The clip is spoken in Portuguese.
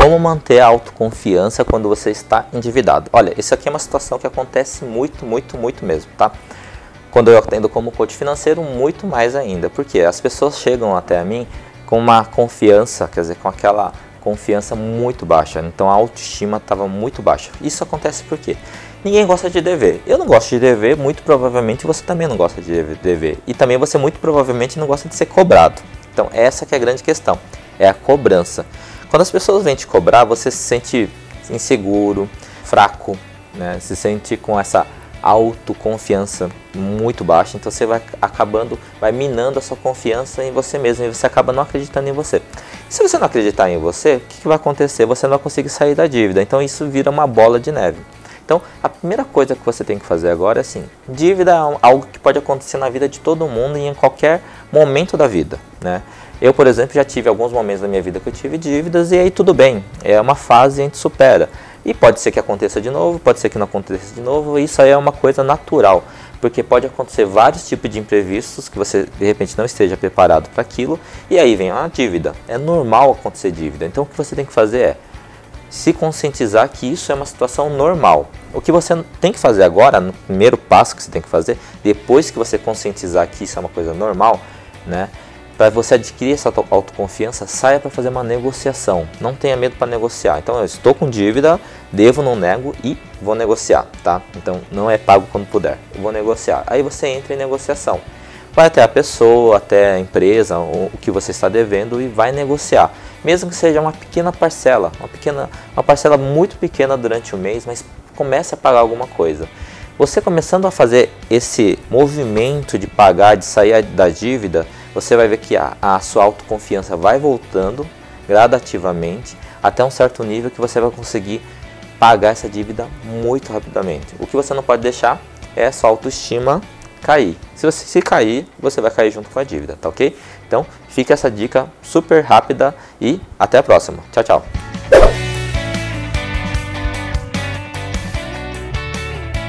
como manter a autoconfiança quando você está endividado? Olha, isso aqui é uma situação que acontece muito, muito, muito mesmo, tá? Quando eu atendo como coach financeiro, muito mais ainda, porque as pessoas chegam até a mim com uma confiança, quer dizer, com aquela confiança muito baixa, então a autoestima estava muito baixa. Isso acontece porque ninguém gosta de dever. Eu não gosto de dever, muito provavelmente você também não gosta de dever. E também você muito provavelmente não gosta de ser cobrado. Então essa que é a grande questão, é a cobrança. Quando as pessoas vêm te cobrar, você se sente inseguro, fraco, né? se sente com essa autoconfiança muito baixa, então você vai acabando, vai minando a sua confiança em você mesmo e você acaba não acreditando em você. E se você não acreditar em você, o que, que vai acontecer? Você não vai conseguir sair da dívida, então isso vira uma bola de neve. Então, a primeira coisa que você tem que fazer agora é assim: dívida é algo que pode acontecer na vida de todo mundo e em qualquer momento da vida, né? Eu, por exemplo, já tive alguns momentos da minha vida que eu tive dívidas e aí tudo bem, é uma fase e a gente supera. E pode ser que aconteça de novo, pode ser que não aconteça de novo, isso aí é uma coisa natural, porque pode acontecer vários tipos de imprevistos que você de repente não esteja preparado para aquilo, e aí vem uma dívida. É normal acontecer dívida. Então o que você tem que fazer é se conscientizar que isso é uma situação normal. O que você tem que fazer agora, no primeiro passo que você tem que fazer, depois que você conscientizar que isso é uma coisa normal, né? Para você adquirir essa autoconfiança, saia para fazer uma negociação. Não tenha medo para negociar. Então, eu estou com dívida, devo, não nego e vou negociar, tá? Então, não é pago quando puder. Eu vou negociar. Aí você entra em negociação. Vai até a pessoa, até a empresa, o que você está devendo e vai negociar. Mesmo que seja uma pequena parcela, uma pequena, uma parcela muito pequena durante o mês, mas comece a pagar alguma coisa. Você começando a fazer esse movimento de pagar, de sair da dívida, você vai ver que a, a sua autoconfiança vai voltando gradativamente até um certo nível que você vai conseguir pagar essa dívida muito rapidamente. O que você não pode deixar é a sua autoestima cair. Se você se cair, você vai cair junto com a dívida, tá ok? Então, fica essa dica super rápida e até a próxima. Tchau, tchau.